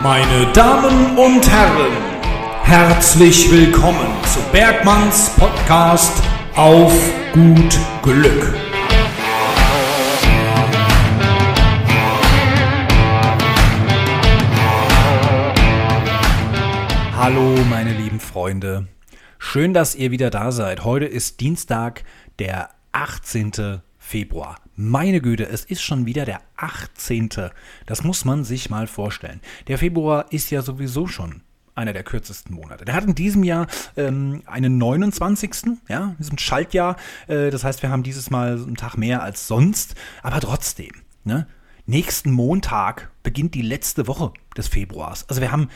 Meine Damen und Herren, herzlich willkommen zu Bergmanns Podcast auf gut Glück. Hallo meine lieben Freunde, schön, dass ihr wieder da seid. Heute ist Dienstag, der 18. Februar. Meine Güte, es ist schon wieder der 18. Das muss man sich mal vorstellen. Der Februar ist ja sowieso schon einer der kürzesten Monate. Der hat in diesem Jahr ähm, einen 29. Ja, sind Schaltjahr. Äh, das heißt, wir haben dieses Mal einen Tag mehr als sonst. Aber trotzdem, ne? Nächsten Montag beginnt die letzte Woche des Februars. Also wir haben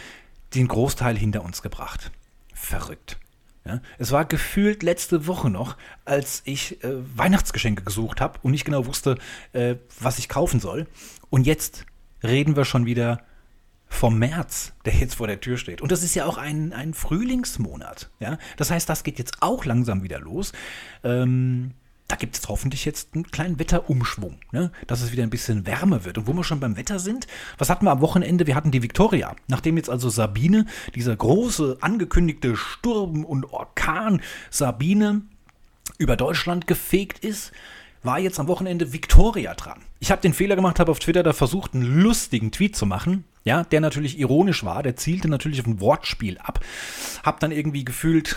den Großteil hinter uns gebracht. Verrückt. Ja, es war gefühlt letzte Woche noch, als ich äh, Weihnachtsgeschenke gesucht habe und nicht genau wusste, äh, was ich kaufen soll. Und jetzt reden wir schon wieder vom März, der jetzt vor der Tür steht. Und das ist ja auch ein, ein Frühlingsmonat. Ja? Das heißt, das geht jetzt auch langsam wieder los. Ähm, da gibt es hoffentlich jetzt einen kleinen Wetterumschwung, ne? dass es wieder ein bisschen wärmer wird. Und wo wir schon beim Wetter sind, was hatten wir am Wochenende? Wir hatten die Victoria. Nachdem jetzt also Sabine, dieser große angekündigte Sturm und Orkan Sabine über Deutschland gefegt ist, war jetzt am Wochenende Victoria dran. Ich habe den Fehler gemacht, habe auf Twitter da versucht, einen lustigen Tweet zu machen, ja, der natürlich ironisch war, der zielte natürlich auf ein Wortspiel ab. Hab dann irgendwie gefühlt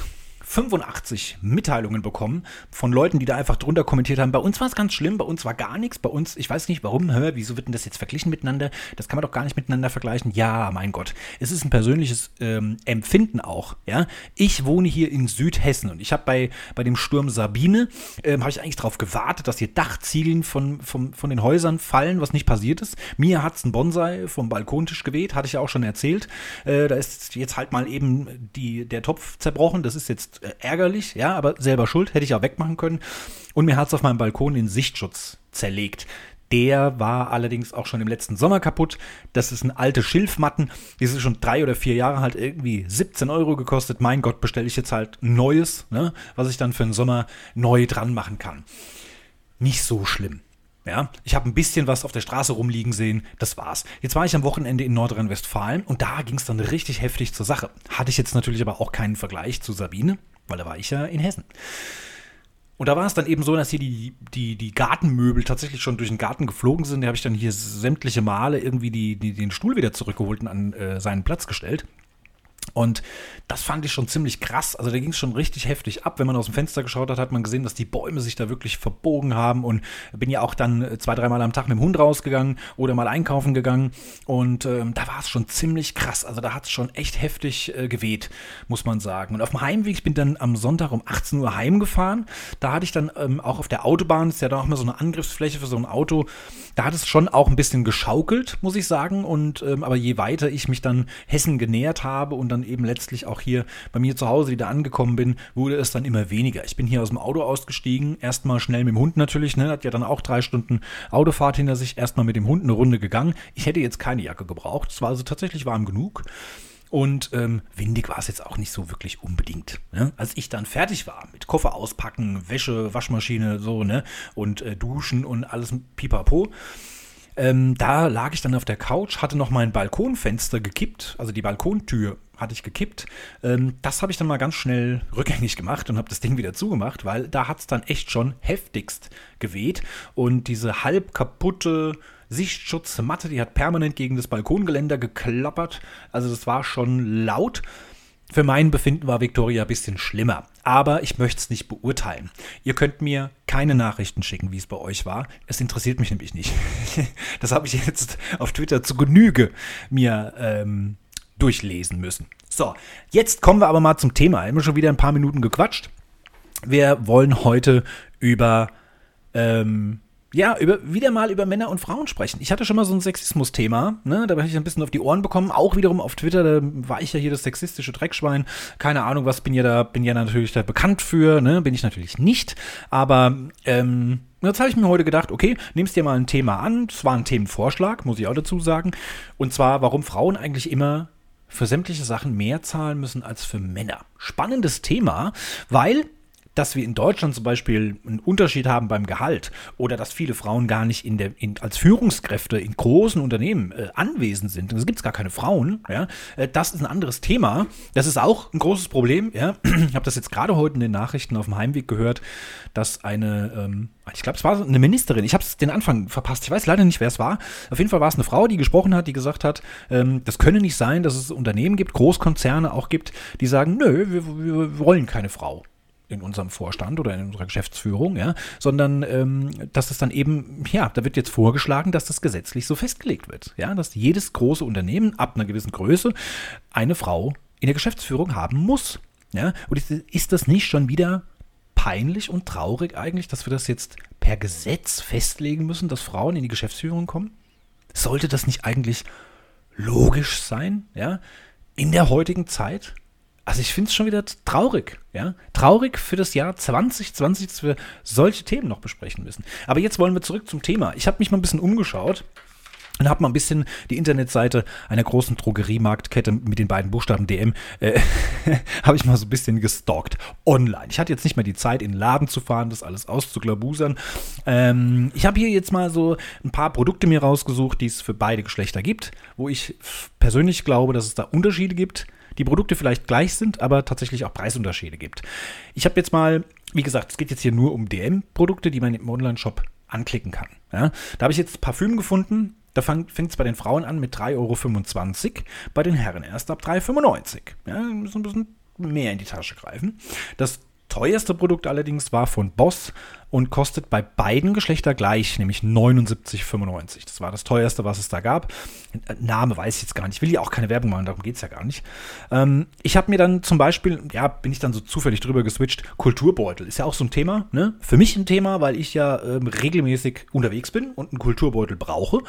85 Mitteilungen bekommen von Leuten, die da einfach drunter kommentiert haben. Bei uns war es ganz schlimm, bei uns war gar nichts. Bei uns, ich weiß nicht warum, hör, wieso wird denn das jetzt verglichen miteinander? Das kann man doch gar nicht miteinander vergleichen. Ja, mein Gott. Es ist ein persönliches ähm, Empfinden auch. Ja, Ich wohne hier in Südhessen und ich habe bei, bei dem Sturm Sabine, ähm, habe ich eigentlich darauf gewartet, dass die Dachziegeln von, von, von den Häusern fallen, was nicht passiert ist. Mir hat es ein Bonsai vom Balkontisch geweht, hatte ich ja auch schon erzählt. Äh, da ist jetzt halt mal eben die, der Topf zerbrochen. Das ist jetzt ärgerlich, ja, aber selber schuld, hätte ich auch wegmachen können. Und mir hat es auf meinem Balkon den Sichtschutz zerlegt. Der war allerdings auch schon im letzten Sommer kaputt. Das ist ein alte Schilfmatten. Die sind schon drei oder vier Jahre halt irgendwie 17 Euro gekostet. Mein Gott, bestelle ich jetzt halt neues, ne, was ich dann für den Sommer neu dran machen kann. Nicht so schlimm. Ja, ich habe ein bisschen was auf der Straße rumliegen sehen, das war's. Jetzt war ich am Wochenende in Nordrhein-Westfalen und da ging es dann richtig heftig zur Sache. Hatte ich jetzt natürlich aber auch keinen Vergleich zu Sabine, weil da war ich ja in Hessen. Und da war es dann eben so, dass hier die, die, die Gartenmöbel tatsächlich schon durch den Garten geflogen sind. Da habe ich dann hier sämtliche Male irgendwie die, die, den Stuhl wieder zurückgeholt und an äh, seinen Platz gestellt. Und das fand ich schon ziemlich krass. Also da ging es schon richtig heftig ab. Wenn man aus dem Fenster geschaut hat, hat man gesehen, dass die Bäume sich da wirklich verbogen haben. Und bin ja auch dann äh, zwei, dreimal am Tag mit dem Hund rausgegangen oder mal einkaufen gegangen. Und ähm, da war es schon ziemlich krass. Also da hat es schon echt heftig äh, geweht, muss man sagen. Und auf dem Heimweg, ich bin dann am Sonntag um 18 Uhr heimgefahren. Da hatte ich dann ähm, auch auf der Autobahn, ist ja da auch mal so eine Angriffsfläche für so ein Auto, da hat es schon auch ein bisschen geschaukelt, muss ich sagen. Und ähm, aber je weiter ich mich dann Hessen genähert habe und dann eben letztlich auch hier bei mir zu Hause wieder angekommen bin, wurde es dann immer weniger. Ich bin hier aus dem Auto ausgestiegen, erstmal schnell mit dem Hund natürlich, ne, hat ja dann auch drei Stunden Autofahrt hinter sich, erstmal mit dem Hund eine Runde gegangen. Ich hätte jetzt keine Jacke gebraucht, es war also tatsächlich warm genug. Und ähm, windig war es jetzt auch nicht so wirklich unbedingt. Ne? Als ich dann fertig war mit Koffer auspacken, Wäsche, Waschmaschine, so, ne? Und äh, Duschen und alles pipapo. Ähm, da lag ich dann auf der Couch, hatte noch mein Balkonfenster gekippt, also die Balkontür hatte ich gekippt. Ähm, das habe ich dann mal ganz schnell rückgängig gemacht und habe das Ding wieder zugemacht, weil da hat es dann echt schon heftigst geweht. Und diese halb kaputte Sichtschutzmatte, die hat permanent gegen das Balkongeländer geklappert. Also das war schon laut. Für mein Befinden war Victoria ein bisschen schlimmer, aber ich möchte es nicht beurteilen. Ihr könnt mir keine Nachrichten schicken, wie es bei euch war. Es interessiert mich nämlich nicht. Das habe ich jetzt auf Twitter zu Genüge mir ähm, durchlesen müssen. So, jetzt kommen wir aber mal zum Thema. Wir haben schon wieder ein paar Minuten gequatscht. Wir wollen heute über ähm, ja, über, wieder mal über Männer und Frauen sprechen. Ich hatte schon mal so ein Sexismus-Thema, ne? Da habe ich ein bisschen auf die Ohren bekommen, auch wiederum auf Twitter, da war ich ja hier das sexistische Dreckschwein. Keine Ahnung, was bin ja da, bin ja natürlich da bekannt für, ne? Bin ich natürlich nicht. Aber ähm, jetzt habe ich mir heute gedacht, okay, nimmst dir mal ein Thema an. Es war ein Themenvorschlag, muss ich auch dazu sagen. Und zwar, warum Frauen eigentlich immer für sämtliche Sachen mehr zahlen müssen als für Männer. Spannendes Thema, weil dass wir in Deutschland zum Beispiel einen Unterschied haben beim Gehalt oder dass viele Frauen gar nicht in der, in, als Führungskräfte in großen Unternehmen äh, anwesend sind. Es gibt gar keine Frauen. Ja? Äh, das ist ein anderes Thema. Das ist auch ein großes Problem. Ja? Ich habe das jetzt gerade heute in den Nachrichten auf dem Heimweg gehört, dass eine, ähm, ich glaube, es war eine Ministerin, ich habe den Anfang verpasst, ich weiß leider nicht, wer es war. Auf jeden Fall war es eine Frau, die gesprochen hat, die gesagt hat, ähm, das könne nicht sein, dass es Unternehmen gibt, Großkonzerne auch gibt, die sagen, nö, wir, wir wollen keine Frau in unserem Vorstand oder in unserer Geschäftsführung, ja, sondern ähm, dass es dann eben, ja, da wird jetzt vorgeschlagen, dass das gesetzlich so festgelegt wird, ja, dass jedes große Unternehmen ab einer gewissen Größe eine Frau in der Geschäftsführung haben muss, ja, und ist, das nicht schon wieder peinlich und traurig eigentlich, dass wir das jetzt per Gesetz festlegen müssen, dass Frauen in die Geschäftsführung kommen? Sollte das nicht eigentlich logisch sein, ja, in der heutigen Zeit? Also ich finde es schon wieder traurig, ja. Traurig für das Jahr 2020, dass wir solche Themen noch besprechen müssen. Aber jetzt wollen wir zurück zum Thema. Ich habe mich mal ein bisschen umgeschaut und habe mal ein bisschen die Internetseite einer großen Drogeriemarktkette mit den beiden Buchstaben DM, äh, habe ich mal so ein bisschen gestalkt online. Ich hatte jetzt nicht mehr die Zeit, in den Laden zu fahren, das alles auszuklabusern. Ähm, ich habe hier jetzt mal so ein paar Produkte mir rausgesucht, die es für beide Geschlechter gibt, wo ich persönlich glaube, dass es da Unterschiede gibt die Produkte vielleicht gleich sind, aber tatsächlich auch Preisunterschiede gibt. Ich habe jetzt mal, wie gesagt, es geht jetzt hier nur um DM-Produkte, die man im Online-Shop anklicken kann. Ja, da habe ich jetzt Parfüm gefunden. Da fängt es bei den Frauen an mit 3,25 Euro, bei den Herren erst ab 3,95 Euro. Ja, müssen ein bisschen mehr in die Tasche greifen. Das teuerste Produkt allerdings war von Boss und kostet bei beiden Geschlechtern gleich, nämlich 79,95. Das war das teuerste, was es da gab. Name weiß ich jetzt gar nicht. Ich will ja auch keine Werbung machen, darum geht es ja gar nicht. Ähm, ich habe mir dann zum Beispiel, ja, bin ich dann so zufällig drüber geswitcht, Kulturbeutel. Ist ja auch so ein Thema, ne? Für mich ein Thema, weil ich ja ähm, regelmäßig unterwegs bin und einen Kulturbeutel brauche.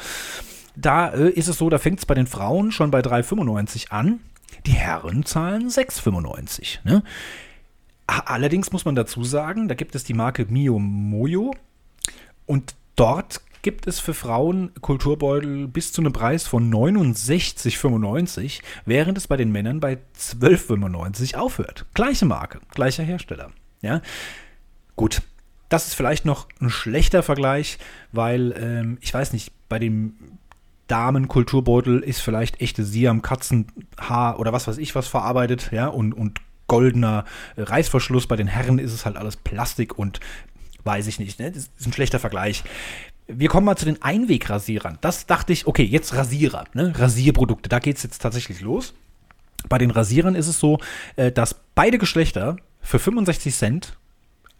Da äh, ist es so, da fängt es bei den Frauen schon bei 3,95 an. Die Herren zahlen 6,95. Ne? Allerdings muss man dazu sagen, da gibt es die Marke Mio Moyo und dort gibt es für Frauen Kulturbeutel bis zu einem Preis von 69,95, während es bei den Männern bei 12,95 aufhört. Gleiche Marke, gleicher Hersteller. Ja, gut. Das ist vielleicht noch ein schlechter Vergleich, weil ähm, ich weiß nicht, bei dem Damen-Kulturbeutel ist vielleicht echte Siam, Katzenhaar oder was weiß ich was verarbeitet, ja, und, und goldener äh, Reißverschluss. Bei den Herren ist es halt alles Plastik und weiß ich nicht. Ne? Das ist ein schlechter Vergleich. Wir kommen mal zu den Einwegrasierern. Das dachte ich, okay, jetzt Rasierer, ne? Rasierprodukte, da geht es jetzt tatsächlich los. Bei den Rasierern ist es so, äh, dass beide Geschlechter für 65 Cent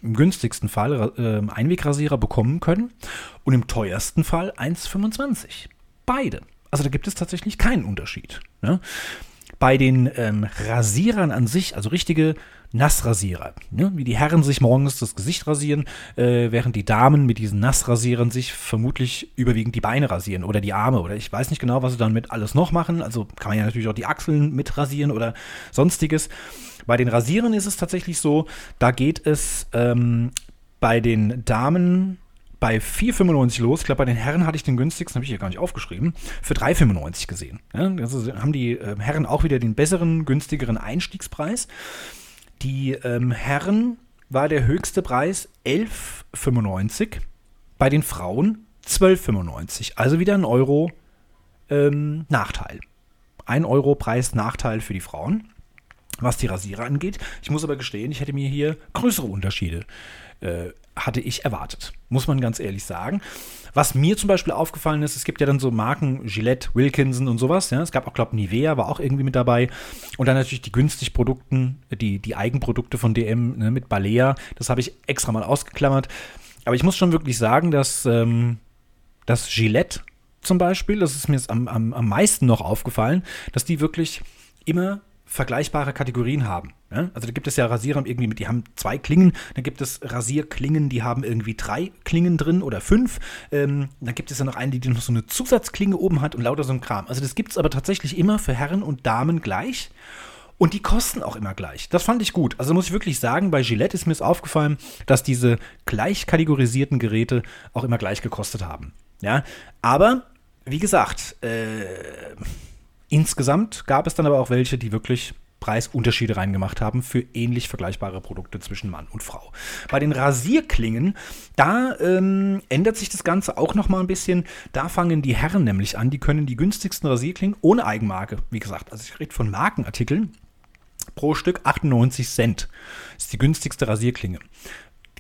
im günstigsten Fall äh, Einwegrasierer bekommen können und im teuersten Fall 1,25. Beide. Also da gibt es tatsächlich keinen Unterschied. Ne? Bei den ähm, Rasierern an sich, also richtige Nassrasierer, ne? wie die Herren sich morgens das Gesicht rasieren, äh, während die Damen mit diesen Nassrasierern sich vermutlich überwiegend die Beine rasieren oder die Arme oder ich weiß nicht genau, was sie dann mit alles noch machen. Also kann man ja natürlich auch die Achseln mit rasieren oder sonstiges. Bei den Rasierern ist es tatsächlich so, da geht es ähm, bei den Damen bei 4,95 los. Ich glaube, bei den Herren hatte ich den günstigsten, habe ich hier gar nicht aufgeschrieben, für 3,95 gesehen. Ja, also haben die äh, Herren auch wieder den besseren, günstigeren Einstiegspreis. Die ähm, Herren war der höchste Preis 11,95, bei den Frauen 12,95. Also wieder ein Euro ähm, Nachteil. Ein Euro Preis Nachteil für die Frauen, was die Rasierer angeht. Ich muss aber gestehen, ich hätte mir hier größere Unterschiede äh, hatte ich erwartet. Muss man ganz ehrlich sagen. Was mir zum Beispiel aufgefallen ist, es gibt ja dann so Marken, Gillette, Wilkinson und sowas. Ja. Es gab auch, glaube ich, Nivea war auch irgendwie mit dabei. Und dann natürlich die günstig Produkten, die, die Eigenprodukte von DM ne, mit Balea. Das habe ich extra mal ausgeklammert. Aber ich muss schon wirklich sagen, dass ähm, das Gillette zum Beispiel, das ist mir am, am, am meisten noch aufgefallen, dass die wirklich immer vergleichbare Kategorien haben. Ja? Also da gibt es ja Rasierer irgendwie mit, die haben zwei Klingen, dann gibt es Rasierklingen, die haben irgendwie drei Klingen drin oder fünf. Ähm, dann gibt es ja noch eine, die noch so eine Zusatzklinge oben hat und lauter so ein Kram. Also das gibt es aber tatsächlich immer für Herren und Damen gleich. Und die kosten auch immer gleich. Das fand ich gut. Also muss ich wirklich sagen, bei Gillette ist mir aufgefallen, dass diese gleich kategorisierten Geräte auch immer gleich gekostet haben. Ja, aber wie gesagt, äh, Insgesamt gab es dann aber auch welche, die wirklich Preisunterschiede reingemacht haben für ähnlich vergleichbare Produkte zwischen Mann und Frau. Bei den Rasierklingen, da ähm, ändert sich das Ganze auch noch mal ein bisschen. Da fangen die Herren nämlich an, die können die günstigsten Rasierklingen ohne Eigenmarke, wie gesagt, also ich rede von Markenartikeln, pro Stück 98 Cent. Das ist die günstigste Rasierklinge.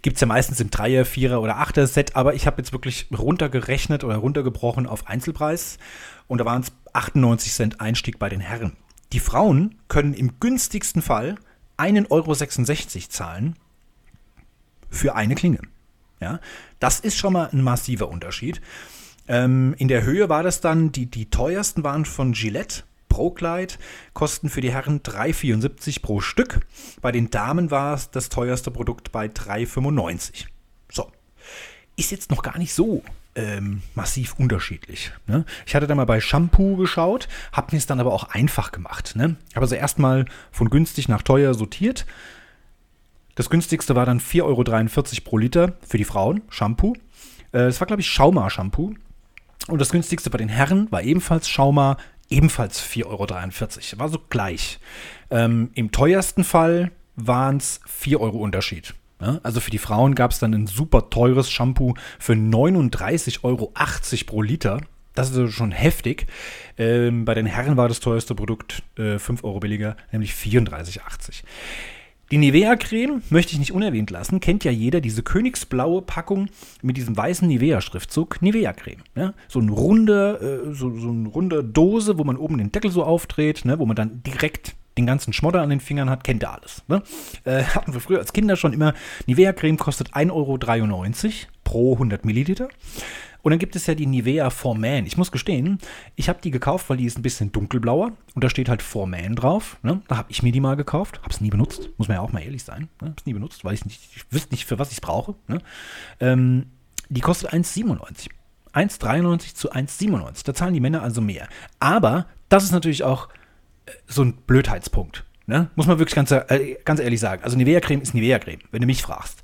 Gibt es ja meistens im Dreier, Vierer oder Achter Set, aber ich habe jetzt wirklich runtergerechnet oder runtergebrochen auf Einzelpreis und da waren es 98 Cent Einstieg bei den Herren. Die Frauen können im günstigsten Fall 1,66 Euro zahlen für eine Klinge. Ja, das ist schon mal ein massiver Unterschied. Ähm, in der Höhe war das dann, die, die teuersten waren von Gillette. Pro-Kleid kosten für die Herren 3,74 pro Stück. Bei den Damen war es das teuerste Produkt bei 3,95. So. Ist jetzt noch gar nicht so ähm, massiv unterschiedlich. Ne? Ich hatte da mal bei Shampoo geschaut, habe mir es dann aber auch einfach gemacht. Ne? Habe also erstmal von günstig nach teuer sortiert. Das günstigste war dann 4,43 Euro pro Liter für die Frauen, Shampoo. Äh, war, glaube ich, Schauma-Shampoo. Und das günstigste bei den Herren war ebenfalls Schauma, ebenfalls 4,43 Euro. War so gleich. Ähm, Im teuersten Fall waren es 4 Euro Unterschied. Ja, also für die Frauen gab es dann ein super teures Shampoo für 39,80 Euro pro Liter. Das ist also schon heftig. Ähm, bei den Herren war das teuerste Produkt äh, 5 Euro billiger, nämlich 34,80. Die Nivea-Creme möchte ich nicht unerwähnt lassen. Kennt ja jeder diese königsblaue Packung mit diesem weißen Nivea-Schriftzug. Nivea-Creme. Ja? So, ein runde, äh, so, so eine runde Dose, wo man oben den Deckel so aufdreht, ne? wo man dann direkt den ganzen Schmodder an den Fingern hat, kennt ihr alles. Ne? Äh, hatten wir früher als Kinder schon immer. Nivea-Creme kostet 1,93 Euro pro 100 Milliliter. Und dann gibt es ja die Nivea For Man. Ich muss gestehen, ich habe die gekauft, weil die ist ein bisschen dunkelblauer und da steht halt For Man drauf. Ne? Da habe ich mir die mal gekauft, habe es nie benutzt, muss man ja auch mal ehrlich sein. Ne? Habe es nie benutzt, weil ich nicht, ich wüsste nicht, für was ich es brauche. Ne? Ähm, die kostet 1,97. 1,93 zu 1,97. Da zahlen die Männer also mehr. Aber das ist natürlich auch so ein Blödheitspunkt. Ne? Muss man wirklich ganz, äh, ganz ehrlich sagen. Also Nivea-Creme ist Nivea-Creme, wenn du mich fragst.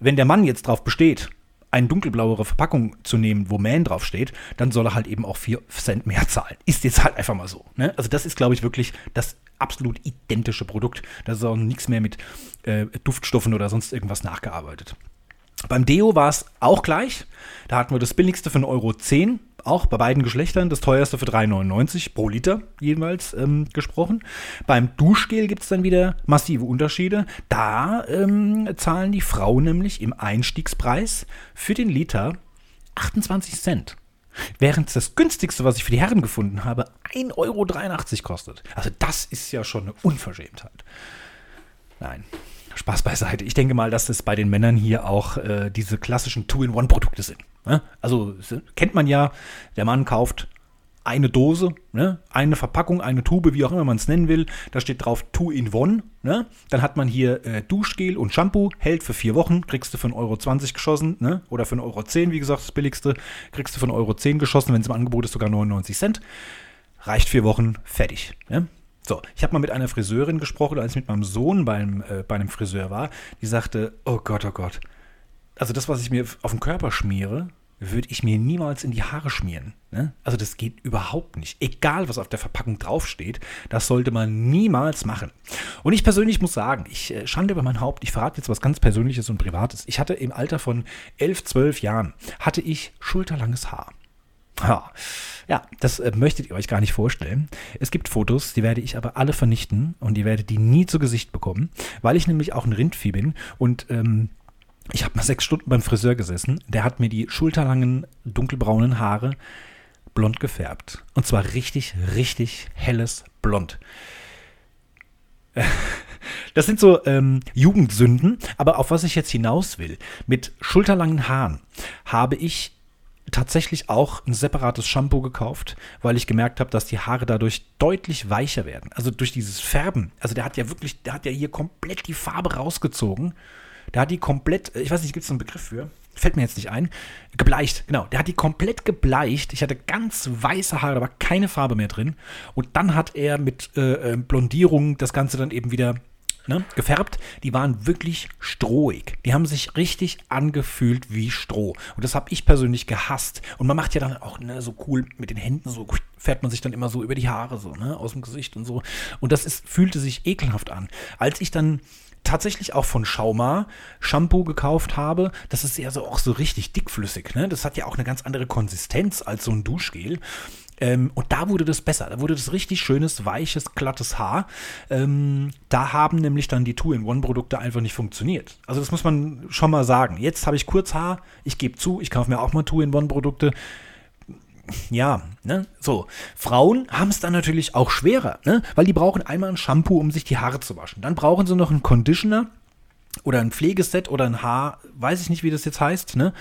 Wenn der Mann jetzt drauf besteht, eine dunkelblauere Verpackung zu nehmen, wo Man draufsteht, dann soll er halt eben auch 4 Cent mehr zahlen. Ist jetzt halt einfach mal so. Ne? Also das ist, glaube ich, wirklich das absolut identische Produkt. Da ist auch nichts mehr mit äh, Duftstoffen oder sonst irgendwas nachgearbeitet. Beim Deo war es auch gleich. Da hatten wir das billigste für 1,10 Euro auch bei beiden Geschlechtern das teuerste für 3,99 pro Liter jeweils ähm, gesprochen. Beim Duschgel gibt es dann wieder massive Unterschiede. Da ähm, zahlen die Frauen nämlich im Einstiegspreis für den Liter 28 Cent. Während das günstigste, was ich für die Herren gefunden habe, 1,83 Euro kostet. Also das ist ja schon eine Unverschämtheit. Nein, Spaß beiseite. Ich denke mal, dass es bei den Männern hier auch äh, diese klassischen Two-in-One-Produkte sind. Ne? Also kennt man ja, der Mann kauft eine Dose, ne? eine Verpackung, eine Tube, wie auch immer man es nennen will. Da steht drauf Two-in-One. Ne? Dann hat man hier äh, Duschgel und Shampoo, hält für vier Wochen, kriegst du für 1,20 Euro geschossen. Ne? Oder für 1,10 Euro, wie gesagt, das billigste, kriegst du für 1,10 Euro geschossen, wenn es im Angebot ist, sogar 99 Cent. Reicht vier Wochen, fertig. Ne? So, ich habe mal mit einer Friseurin gesprochen, als ich mit meinem Sohn beim, äh, bei einem Friseur war. Die sagte, oh Gott, oh Gott. Also das, was ich mir auf den Körper schmiere, würde ich mir niemals in die Haare schmieren. Ne? Also das geht überhaupt nicht. Egal, was auf der Verpackung draufsteht, das sollte man niemals machen. Und ich persönlich muss sagen, ich äh, schande über mein Haupt, ich verrate jetzt was ganz Persönliches und Privates. Ich hatte im Alter von 11, 12 Jahren, hatte ich schulterlanges Haar. Ja, das äh, möchtet ihr euch gar nicht vorstellen. Es gibt Fotos, die werde ich aber alle vernichten und ihr werdet die nie zu Gesicht bekommen, weil ich nämlich auch ein Rindvieh bin und ähm, ich habe mal sechs Stunden beim Friseur gesessen. Der hat mir die schulterlangen, dunkelbraunen Haare blond gefärbt. Und zwar richtig, richtig helles Blond. Das sind so ähm, Jugendsünden, aber auf was ich jetzt hinaus will, mit schulterlangen Haaren habe ich tatsächlich auch ein separates Shampoo gekauft, weil ich gemerkt habe, dass die Haare dadurch deutlich weicher werden. Also durch dieses Färben. Also der hat ja wirklich, der hat ja hier komplett die Farbe rausgezogen. Der hat die komplett, ich weiß nicht, gibt es einen Begriff für? Fällt mir jetzt nicht ein. Gebleicht, genau. Der hat die komplett gebleicht. Ich hatte ganz weiße Haare, da war keine Farbe mehr drin. Und dann hat er mit äh, äh Blondierung das Ganze dann eben wieder ne, gefärbt, die waren wirklich strohig. Die haben sich richtig angefühlt wie Stroh. Und das habe ich persönlich gehasst. Und man macht ja dann auch ne, so cool mit den Händen, so fährt man sich dann immer so über die Haare, so, ne, aus dem Gesicht und so. Und das ist, fühlte sich ekelhaft an. Als ich dann tatsächlich auch von Schauma Shampoo gekauft habe. Das ist ja so auch so richtig dickflüssig. Ne? Das hat ja auch eine ganz andere Konsistenz als so ein Duschgel. Ähm, und da wurde das besser. Da wurde das richtig schönes, weiches, glattes Haar. Ähm, da haben nämlich dann die Two-in-One-Produkte einfach nicht funktioniert. Also das muss man schon mal sagen. Jetzt habe ich Kurzhaar. Ich gebe zu, ich kaufe mir auch mal Two-in-One-Produkte. Ja, ne, so. Frauen haben es dann natürlich auch schwerer, ne, weil die brauchen einmal ein Shampoo, um sich die Haare zu waschen. Dann brauchen sie noch einen Conditioner oder ein Pflegeset oder ein Haar, weiß ich nicht, wie das jetzt heißt, ne?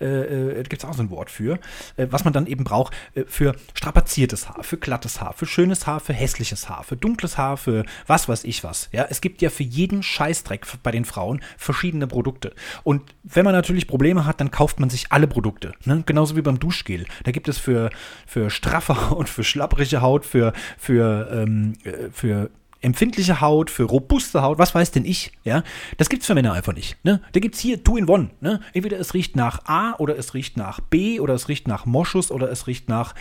Äh, äh, gibt es auch so ein Wort für, äh, was man dann eben braucht äh, für strapaziertes Haar, für glattes Haar, für schönes Haar, für hässliches Haar, für dunkles Haar, für was weiß ich was. Ja, es gibt ja für jeden Scheißdreck bei den Frauen verschiedene Produkte. Und wenn man natürlich Probleme hat, dann kauft man sich alle Produkte. Ne? Genauso wie beim Duschgel. Da gibt es für, für straffe Haut, für schlapprige Haut, für, für, ähm, äh, für empfindliche Haut, für robuste Haut, was weiß denn ich, ja, das gibt's für Männer einfach nicht. Ne? Da gibt's hier Two in One. Ne? Entweder es riecht nach A oder es riecht nach B oder es riecht nach Moschus oder es riecht nach,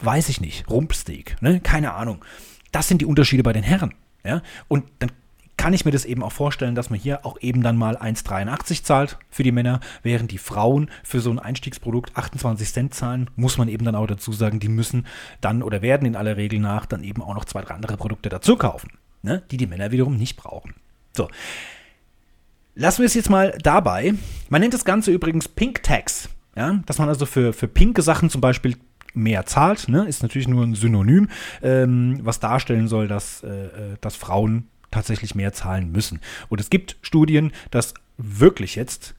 weiß ich nicht, Rumpsteak. Ne? Keine Ahnung. Das sind die Unterschiede bei den Herren. Ja? Und dann kann ich mir das eben auch vorstellen, dass man hier auch eben dann mal 1,83 zahlt für die Männer, während die Frauen für so ein Einstiegsprodukt 28 Cent zahlen, muss man eben dann auch dazu sagen, die müssen dann oder werden in aller Regel nach dann eben auch noch zwei, drei andere Produkte dazu kaufen, ne, die die Männer wiederum nicht brauchen. So. Lassen wir es jetzt mal dabei. Man nennt das Ganze übrigens Pink Tax. Ja, dass man also für, für pinke Sachen zum Beispiel mehr zahlt, ne, ist natürlich nur ein Synonym, ähm, was darstellen soll, dass, äh, äh dass Frauen tatsächlich mehr zahlen müssen. Und es gibt Studien, dass wirklich jetzt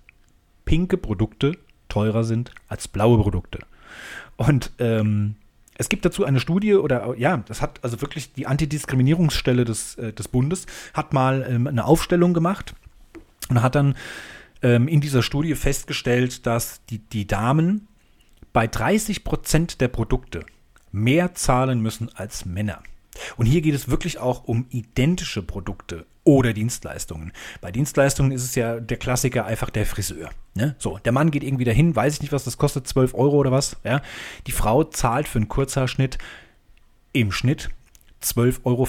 pinke Produkte teurer sind als blaue Produkte. Und ähm, es gibt dazu eine Studie oder ja, das hat also wirklich die Antidiskriminierungsstelle des, äh, des Bundes hat mal ähm, eine Aufstellung gemacht und hat dann ähm, in dieser Studie festgestellt, dass die, die Damen bei 30 Prozent der Produkte mehr zahlen müssen als Männer. Und hier geht es wirklich auch um identische Produkte oder Dienstleistungen. Bei Dienstleistungen ist es ja der Klassiker einfach der Friseur. Ne? So, der Mann geht irgendwie dahin, weiß ich nicht, was das kostet, 12 Euro oder was. Ja? Die Frau zahlt für einen Kurzhaarschnitt im Schnitt 12,50 Euro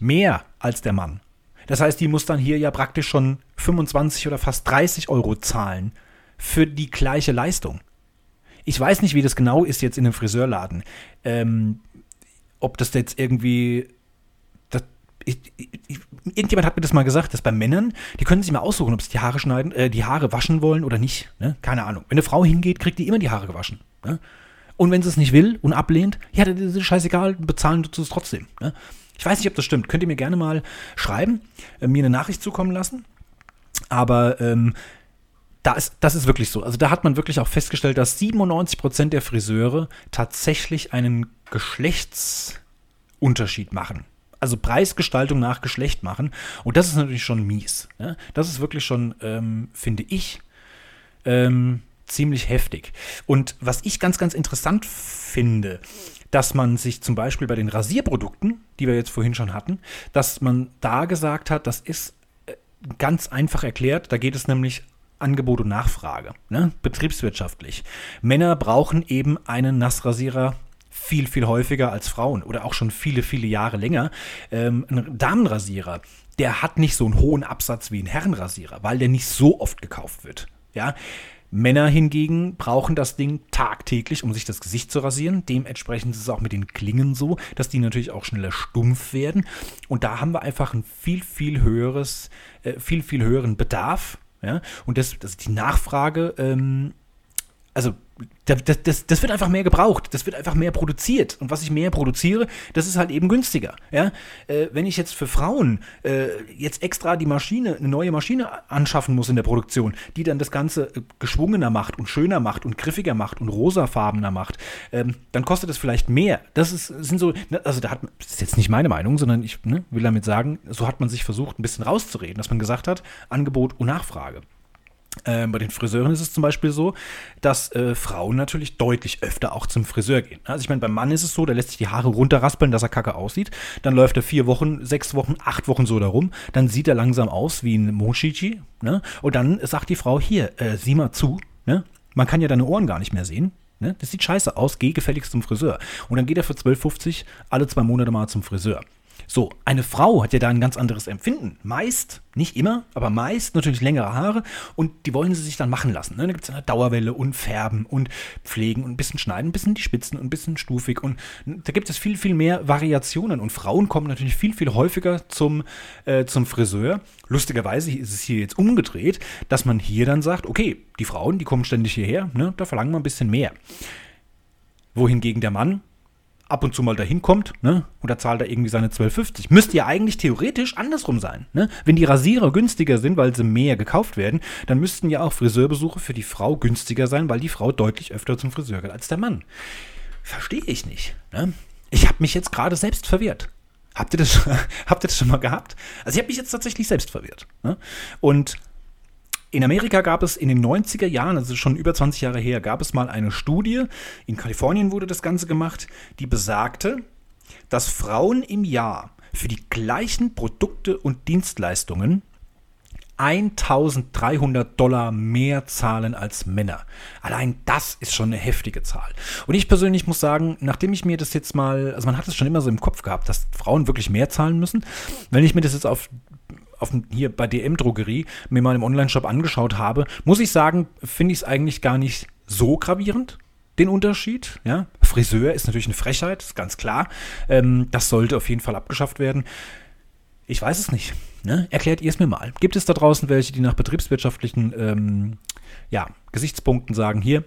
mehr als der Mann. Das heißt, die muss dann hier ja praktisch schon 25 oder fast 30 Euro zahlen für die gleiche Leistung. Ich weiß nicht, wie das genau ist jetzt in einem Friseurladen. Ähm, ob das jetzt irgendwie. Das, ich, ich, irgendjemand hat mir das mal gesagt, dass bei Männern, die können sich mal aussuchen, ob sie die Haare schneiden, äh, die Haare waschen wollen oder nicht. Ne? Keine Ahnung. Wenn eine Frau hingeht, kriegt die immer die Haare gewaschen. Ne? Und wenn sie es nicht will und ablehnt, ja, das ist scheißegal, bezahlen du es trotzdem. Ne? Ich weiß nicht, ob das stimmt. Könnt ihr mir gerne mal schreiben, äh, mir eine Nachricht zukommen lassen. Aber ähm, da ist, das ist wirklich so. Also da hat man wirklich auch festgestellt, dass 97% der Friseure tatsächlich einen Geschlechtsunterschied machen. Also Preisgestaltung nach Geschlecht machen. Und das ist natürlich schon mies. Ne? Das ist wirklich schon, ähm, finde ich, ähm, ziemlich heftig. Und was ich ganz, ganz interessant finde, dass man sich zum Beispiel bei den Rasierprodukten, die wir jetzt vorhin schon hatten, dass man da gesagt hat, das ist äh, ganz einfach erklärt. Da geht es nämlich Angebot und Nachfrage, ne? betriebswirtschaftlich. Männer brauchen eben einen Nassrasierer viel, viel häufiger als Frauen oder auch schon viele, viele Jahre länger. Ähm, ein Damenrasierer, der hat nicht so einen hohen Absatz wie ein Herrenrasierer, weil der nicht so oft gekauft wird. Ja, Männer hingegen brauchen das Ding tagtäglich, um sich das Gesicht zu rasieren. Dementsprechend ist es auch mit den Klingen so, dass die natürlich auch schneller stumpf werden. Und da haben wir einfach ein viel, viel höheres, äh, viel, viel höheren Bedarf ja? Und das, das die Nachfrage, ähm, also das, das, das, wird einfach mehr gebraucht, das wird einfach mehr produziert. Und was ich mehr produziere, das ist halt eben günstiger. Ja? Äh, wenn ich jetzt für Frauen äh, jetzt extra die Maschine, eine neue Maschine anschaffen muss in der Produktion, die dann das Ganze äh, geschwungener macht und schöner macht und griffiger macht und rosafarbener macht, ähm, dann kostet es vielleicht mehr. Das ist, sind so, ne, also da hat das ist jetzt nicht meine Meinung, sondern ich ne, will damit sagen, so hat man sich versucht, ein bisschen rauszureden, dass man gesagt hat, Angebot und Nachfrage. Äh, bei den Friseuren ist es zum Beispiel so, dass äh, Frauen natürlich deutlich öfter auch zum Friseur gehen. Also ich meine, beim Mann ist es so, der lässt sich die Haare runterraspeln, dass er kacke aussieht. Dann läuft er vier Wochen, sechs Wochen, acht Wochen so darum. Dann sieht er langsam aus wie ein Mochichi. Ne? Und dann sagt die Frau, hier, äh, sieh mal zu. Ne? Man kann ja deine Ohren gar nicht mehr sehen. Ne? Das sieht scheiße aus, geh gefälligst zum Friseur. Und dann geht er für 12,50 alle zwei Monate mal zum Friseur. So, eine Frau hat ja da ein ganz anderes Empfinden. Meist, nicht immer, aber meist natürlich längere Haare und die wollen sie sich dann machen lassen. Ne? Da gibt es eine Dauerwelle und Färben und Pflegen und ein bisschen schneiden, ein bisschen die Spitzen und ein bisschen stufig und da gibt es viel, viel mehr Variationen und Frauen kommen natürlich viel, viel häufiger zum, äh, zum Friseur. Lustigerweise ist es hier jetzt umgedreht, dass man hier dann sagt, okay, die Frauen, die kommen ständig hierher, ne? da verlangen wir ein bisschen mehr. Wohingegen der Mann ab und zu mal dahin kommt, ne, und da zahlt er irgendwie seine 12,50. Müsste ja eigentlich theoretisch andersrum sein, ne? Wenn die Rasierer günstiger sind, weil sie mehr gekauft werden, dann müssten ja auch Friseurbesuche für die Frau günstiger sein, weil die Frau deutlich öfter zum Friseur geht als der Mann. Verstehe ich nicht, ne? Ich habe mich jetzt gerade selbst verwirrt. Habt ihr, das, habt ihr das schon mal gehabt? Also ich habe mich jetzt tatsächlich selbst verwirrt. Ne? Und in Amerika gab es in den 90er Jahren, also schon über 20 Jahre her, gab es mal eine Studie, in Kalifornien wurde das Ganze gemacht, die besagte, dass Frauen im Jahr für die gleichen Produkte und Dienstleistungen 1300 Dollar mehr zahlen als Männer. Allein das ist schon eine heftige Zahl. Und ich persönlich muss sagen, nachdem ich mir das jetzt mal, also man hat es schon immer so im Kopf gehabt, dass Frauen wirklich mehr zahlen müssen. Wenn ich mir das jetzt auf auf, hier bei DM Drogerie mir mal im Online-Shop angeschaut habe, muss ich sagen, finde ich es eigentlich gar nicht so gravierend den Unterschied. Ja? Friseur ist natürlich eine Frechheit, ist ganz klar. Ähm, das sollte auf jeden Fall abgeschafft werden. Ich weiß es nicht. Ne? Erklärt ihr es mir mal. Gibt es da draußen welche, die nach betriebswirtschaftlichen ähm, ja, Gesichtspunkten sagen, hier,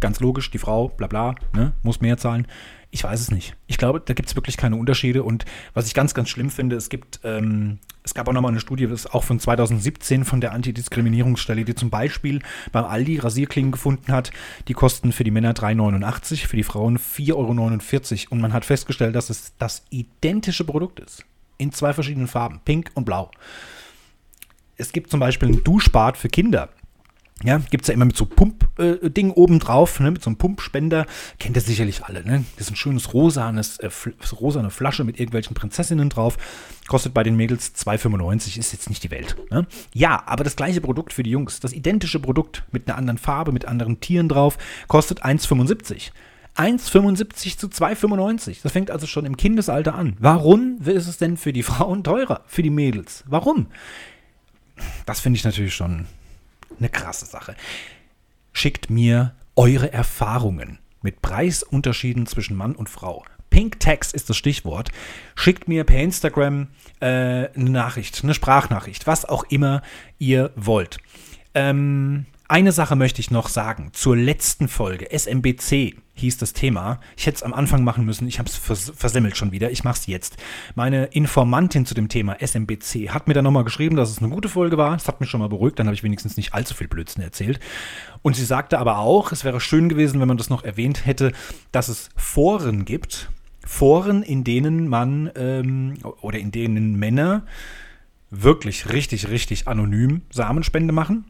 ganz logisch, die Frau, bla bla, ne, muss mehr zahlen. Ich weiß es nicht. Ich glaube, da gibt es wirklich keine Unterschiede. Und was ich ganz, ganz schlimm finde, es gibt, ähm, es gab auch nochmal eine Studie, das ist auch von 2017 von der Antidiskriminierungsstelle, die zum Beispiel beim Aldi Rasierklingen gefunden hat. Die kosten für die Männer 3,89, für die Frauen 4,49 Euro. Und man hat festgestellt, dass es das identische Produkt ist. In zwei verschiedenen Farben, pink und blau. Es gibt zum Beispiel ein Duschbad für Kinder. Ja, gibt es ja immer mit so Pump-Ding äh, oben drauf, ne, mit so einem Pumpspender. Kennt ihr sicherlich alle, ne? Das ist ein schönes rosanes, äh, rosane Flasche mit irgendwelchen Prinzessinnen drauf. Kostet bei den Mädels 2,95, ist jetzt nicht die Welt. Ne? Ja, aber das gleiche Produkt für die Jungs, das identische Produkt mit einer anderen Farbe, mit anderen Tieren drauf, kostet 1,75. 1,75 zu 2,95. Das fängt also schon im Kindesalter an. Warum ist es denn für die Frauen teurer, für die Mädels? Warum? Das finde ich natürlich schon eine krasse Sache. Schickt mir eure Erfahrungen mit Preisunterschieden zwischen Mann und Frau. Pink Text ist das Stichwort. Schickt mir per Instagram äh, eine Nachricht, eine Sprachnachricht, was auch immer ihr wollt. Ähm, eine Sache möchte ich noch sagen zur letzten Folge. SMBC hieß das Thema. Ich hätte es am Anfang machen müssen. Ich habe es vers versemmelt schon wieder. Ich mache es jetzt. Meine Informantin zu dem Thema SMBC hat mir dann nochmal geschrieben, dass es eine gute Folge war. Das hat mich schon mal beruhigt. Dann habe ich wenigstens nicht allzu viel Blödsinn erzählt. Und sie sagte aber auch, es wäre schön gewesen, wenn man das noch erwähnt hätte, dass es Foren gibt. Foren, in denen man ähm, oder in denen Männer wirklich richtig, richtig anonym Samenspende machen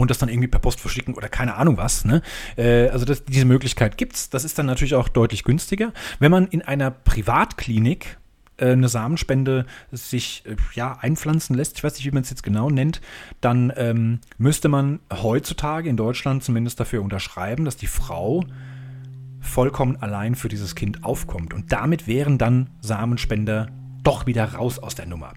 und das dann irgendwie per Post verschicken oder keine Ahnung was. Ne? Äh, also das, diese Möglichkeit gibt es. Das ist dann natürlich auch deutlich günstiger. Wenn man in einer Privatklinik äh, eine Samenspende sich äh, ja, einpflanzen lässt, ich weiß nicht, wie man es jetzt genau nennt, dann ähm, müsste man heutzutage in Deutschland zumindest dafür unterschreiben, dass die Frau vollkommen allein für dieses Kind aufkommt. Und damit wären dann Samenspender doch wieder raus aus der Nummer.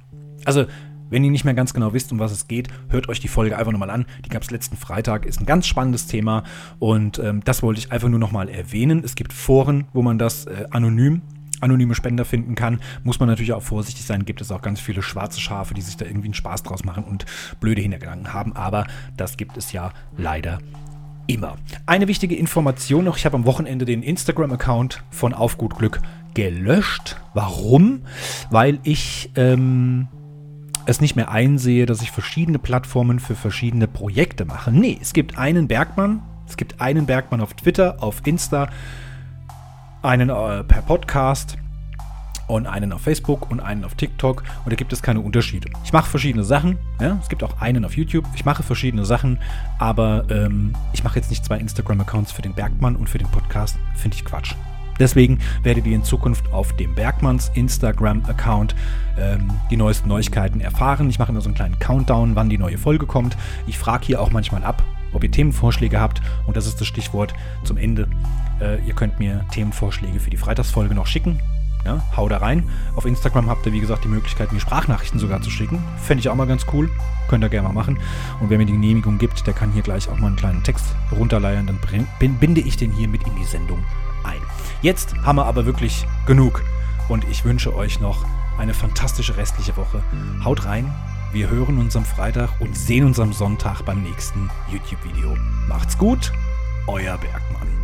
Also wenn ihr nicht mehr ganz genau wisst, um was es geht, hört euch die Folge einfach nochmal an. Die gab es letzten Freitag, ist ein ganz spannendes Thema und ähm, das wollte ich einfach nur nochmal erwähnen. Es gibt Foren, wo man das äh, anonym anonyme Spender finden kann, muss man natürlich auch vorsichtig sein. Gibt es auch ganz viele schwarze Schafe, die sich da irgendwie einen Spaß draus machen und blöde Hintergedanken haben. Aber das gibt es ja leider immer. Eine wichtige Information noch: Ich habe am Wochenende den Instagram-Account von Auf gut Glück gelöscht. Warum? Weil ich ähm, es nicht mehr einsehe, dass ich verschiedene Plattformen für verschiedene Projekte mache. Nee, es gibt einen Bergmann, es gibt einen Bergmann auf Twitter, auf Insta, einen äh, per Podcast und einen auf Facebook und einen auf TikTok und da gibt es keine Unterschiede. Ich mache verschiedene Sachen, ja? es gibt auch einen auf YouTube, ich mache verschiedene Sachen, aber ähm, ich mache jetzt nicht zwei Instagram-Accounts für den Bergmann und für den Podcast, finde ich Quatsch. Deswegen werdet ihr in Zukunft auf dem Bergmanns Instagram-Account ähm, die neuesten Neuigkeiten erfahren. Ich mache immer so einen kleinen Countdown, wann die neue Folge kommt. Ich frage hier auch manchmal ab, ob ihr Themenvorschläge habt. Und das ist das Stichwort zum Ende. Äh, ihr könnt mir Themenvorschläge für die Freitagsfolge noch schicken. Ja, hau da rein. Auf Instagram habt ihr, wie gesagt, die Möglichkeit, mir Sprachnachrichten sogar zu schicken. Fände ich auch mal ganz cool. Könnt ihr gerne mal machen. Und wer mir die Genehmigung gibt, der kann hier gleich auch mal einen kleinen Text runterleiern. Dann binde ich den hier mit in die Sendung ein. Jetzt haben wir aber wirklich genug. Und ich wünsche euch noch eine fantastische restliche Woche. Haut rein. Wir hören uns am Freitag und sehen uns am Sonntag beim nächsten YouTube-Video. Macht's gut, euer Bergmann.